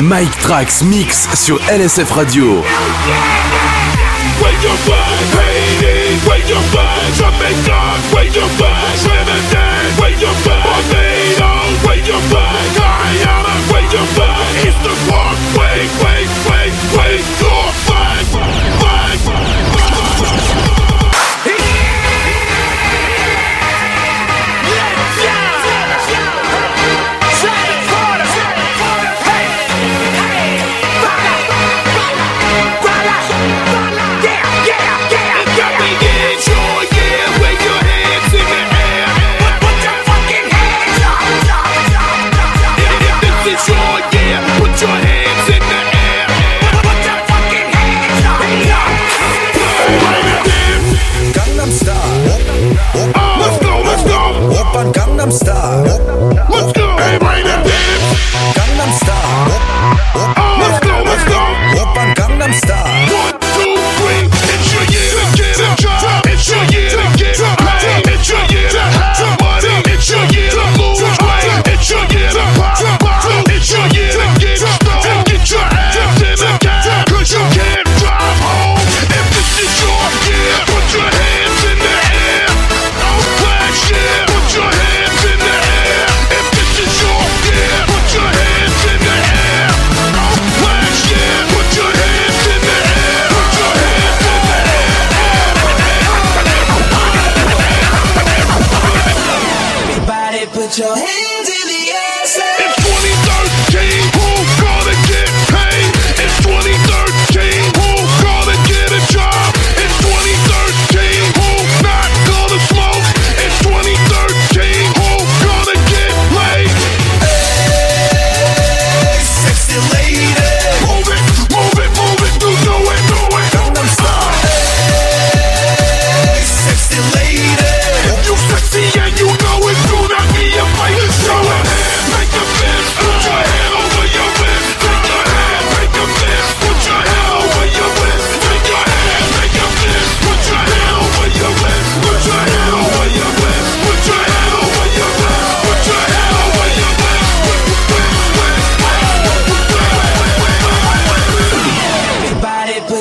Mike Trax Mix sur LSF Radio.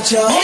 Watch.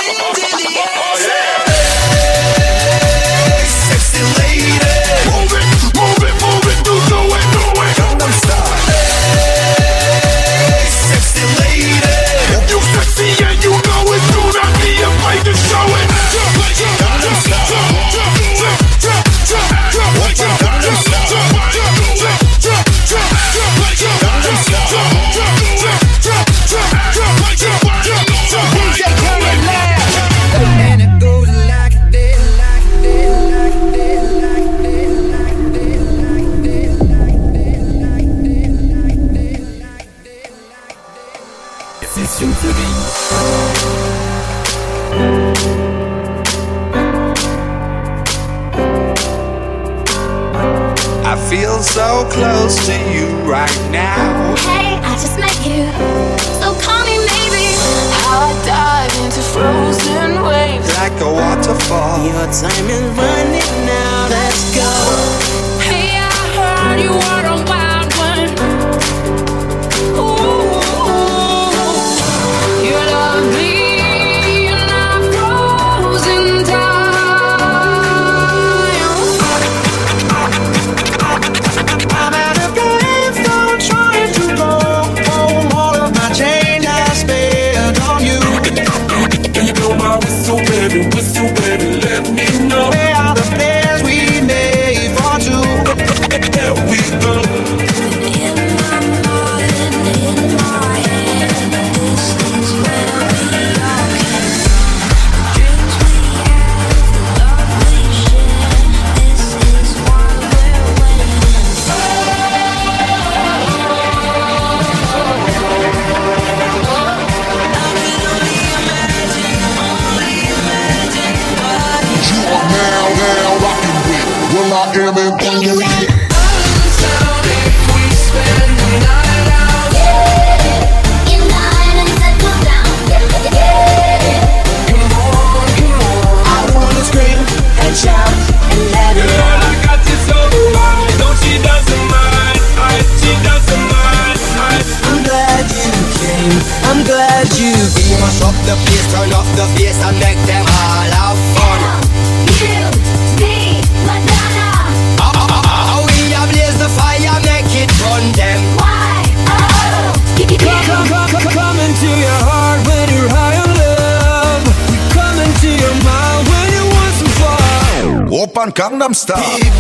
Gangnam Style.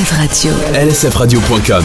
LSF Radio. lsfradio.com.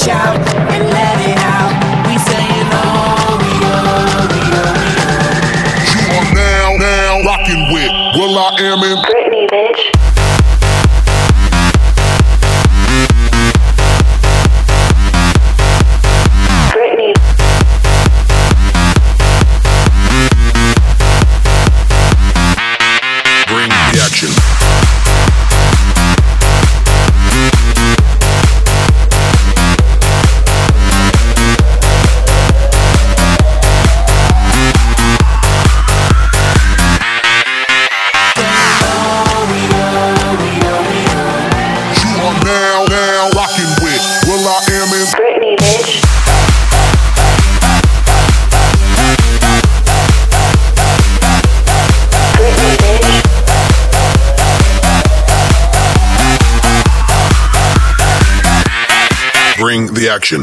shout. action.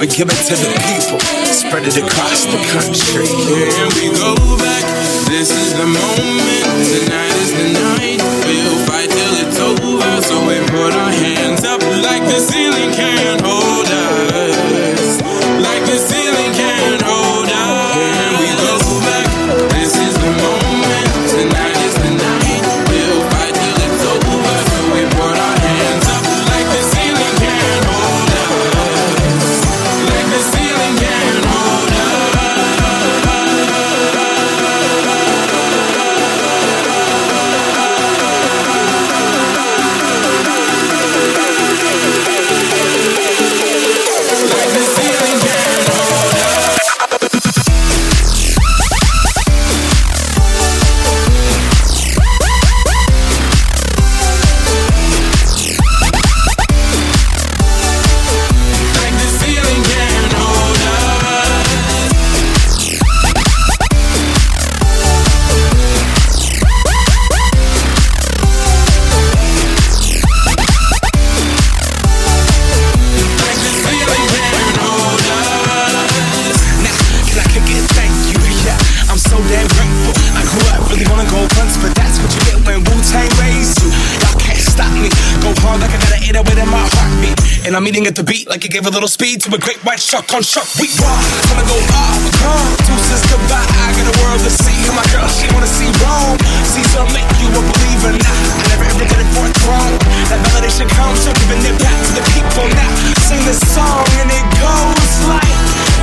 we give it to the people. Spread it across the country. Here we go back. This is the moment. Tonight is the night. We'll fight till it's over. So we put our hands up like the ceiling can. Meeting at the beat like it gave a little speed to a great white shark on shark. We rock, gonna go off. Come, deuces goodbye. I got a world to see. And my girl, she wanna see Rome. Caesar make you a believer. Nah, I never ever did it for a throne. That validation comes from giving it back to the people. Now sing this song and it goes like,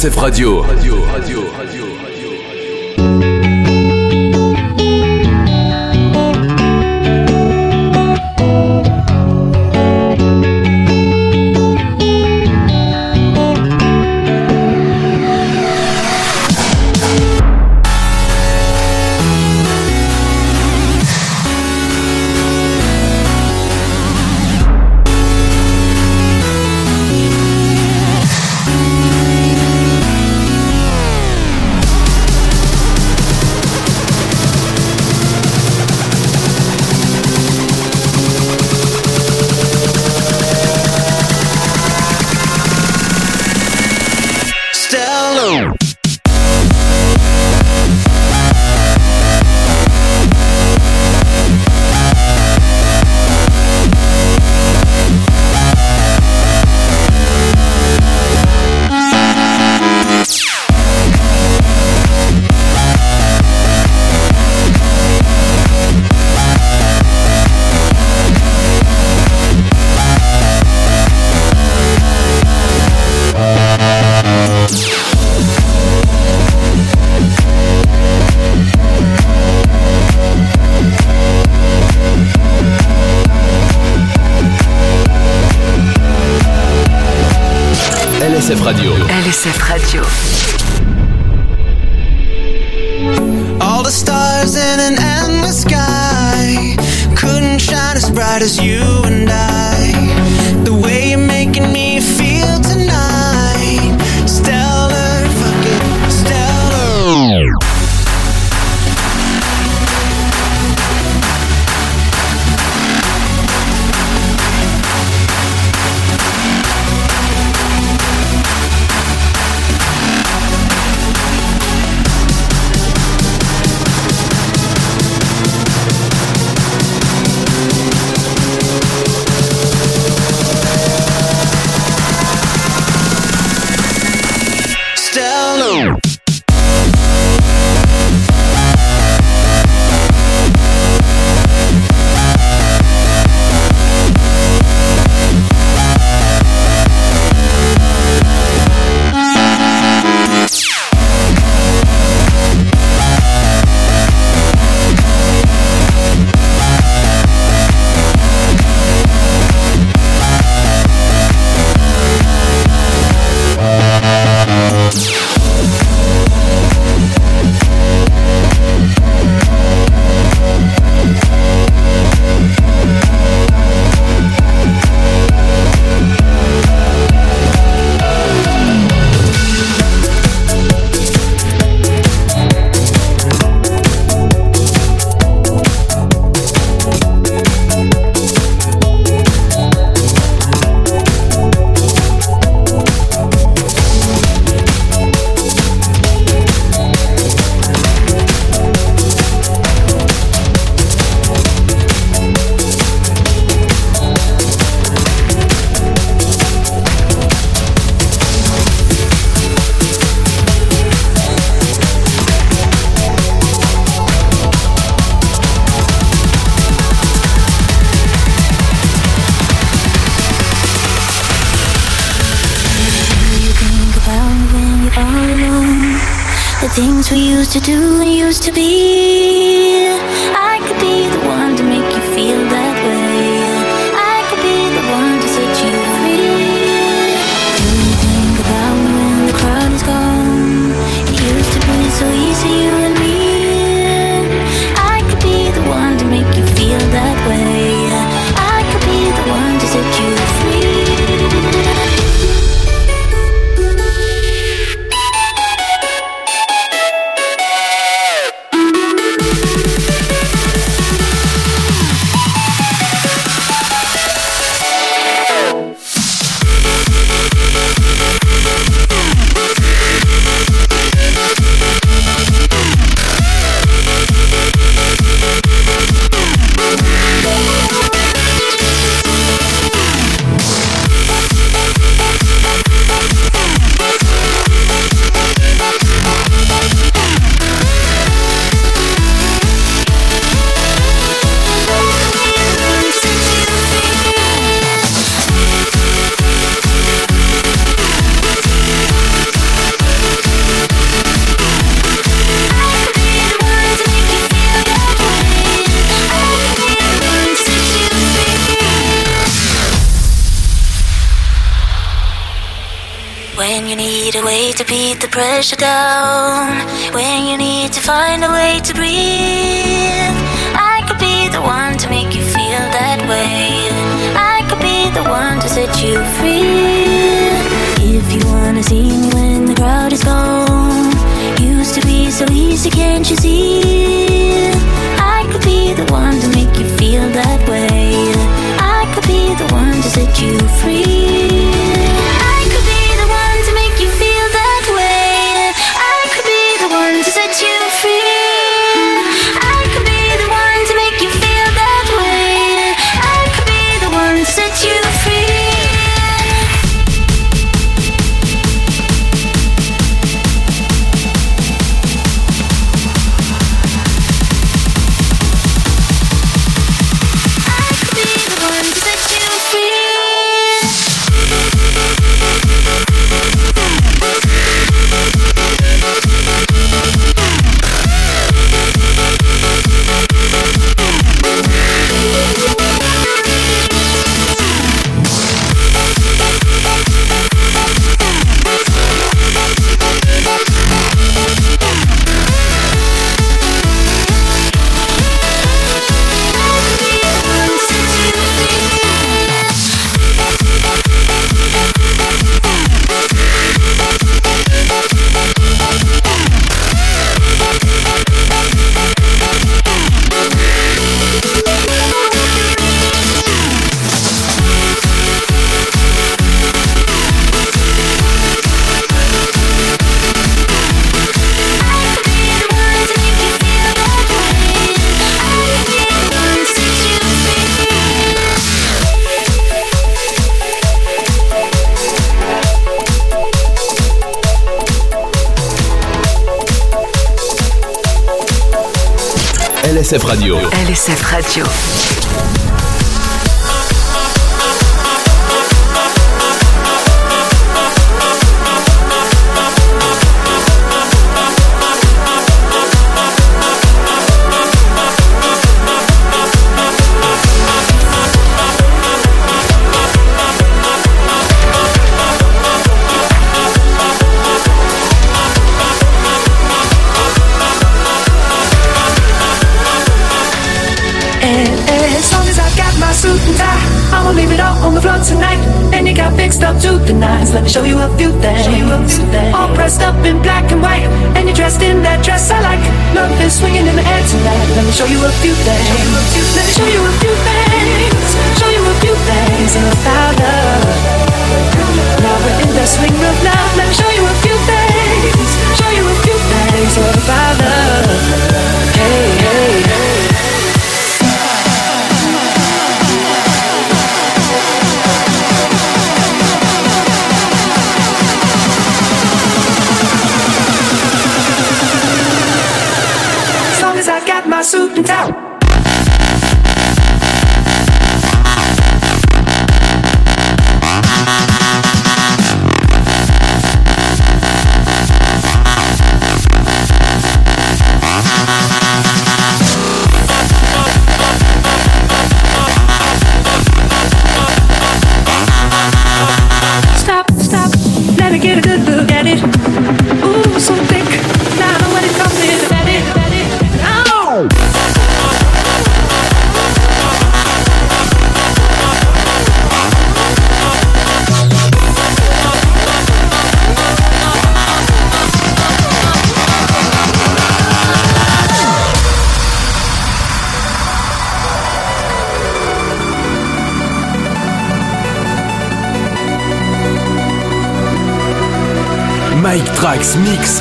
Sur LSF Radio.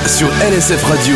Sur LSF Radio.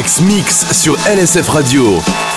Trax Mix sur LSF Radio.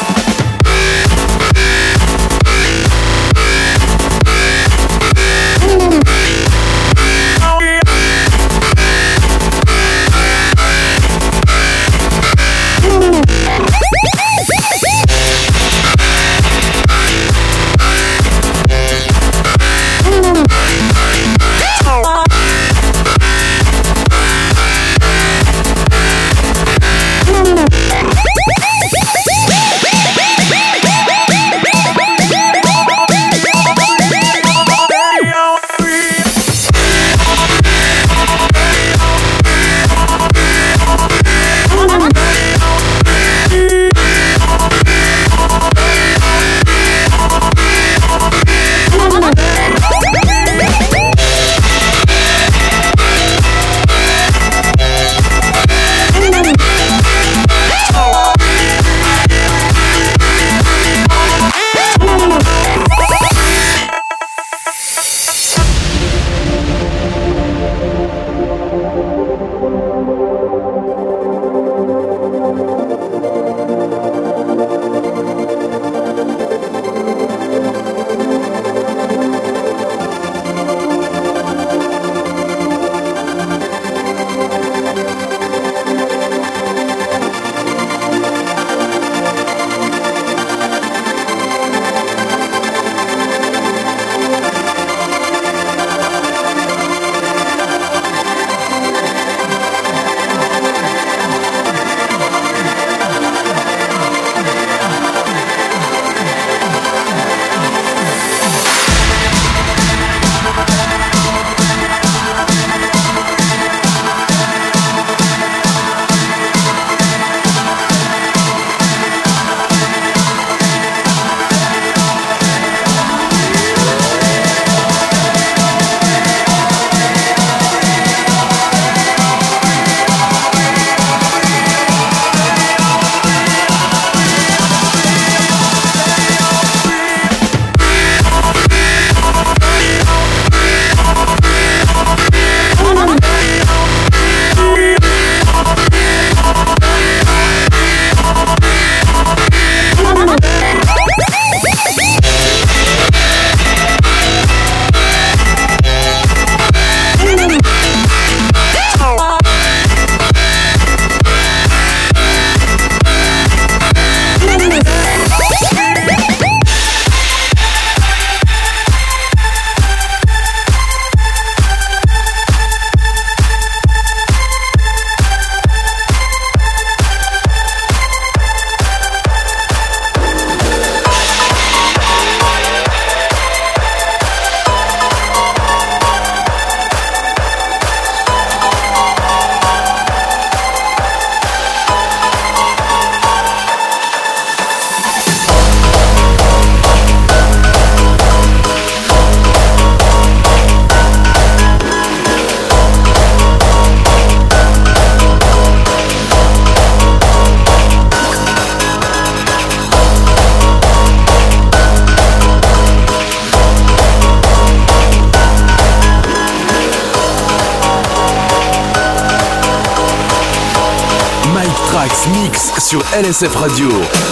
LSF Radio.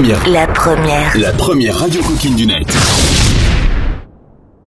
La première. La première radio coquine du net.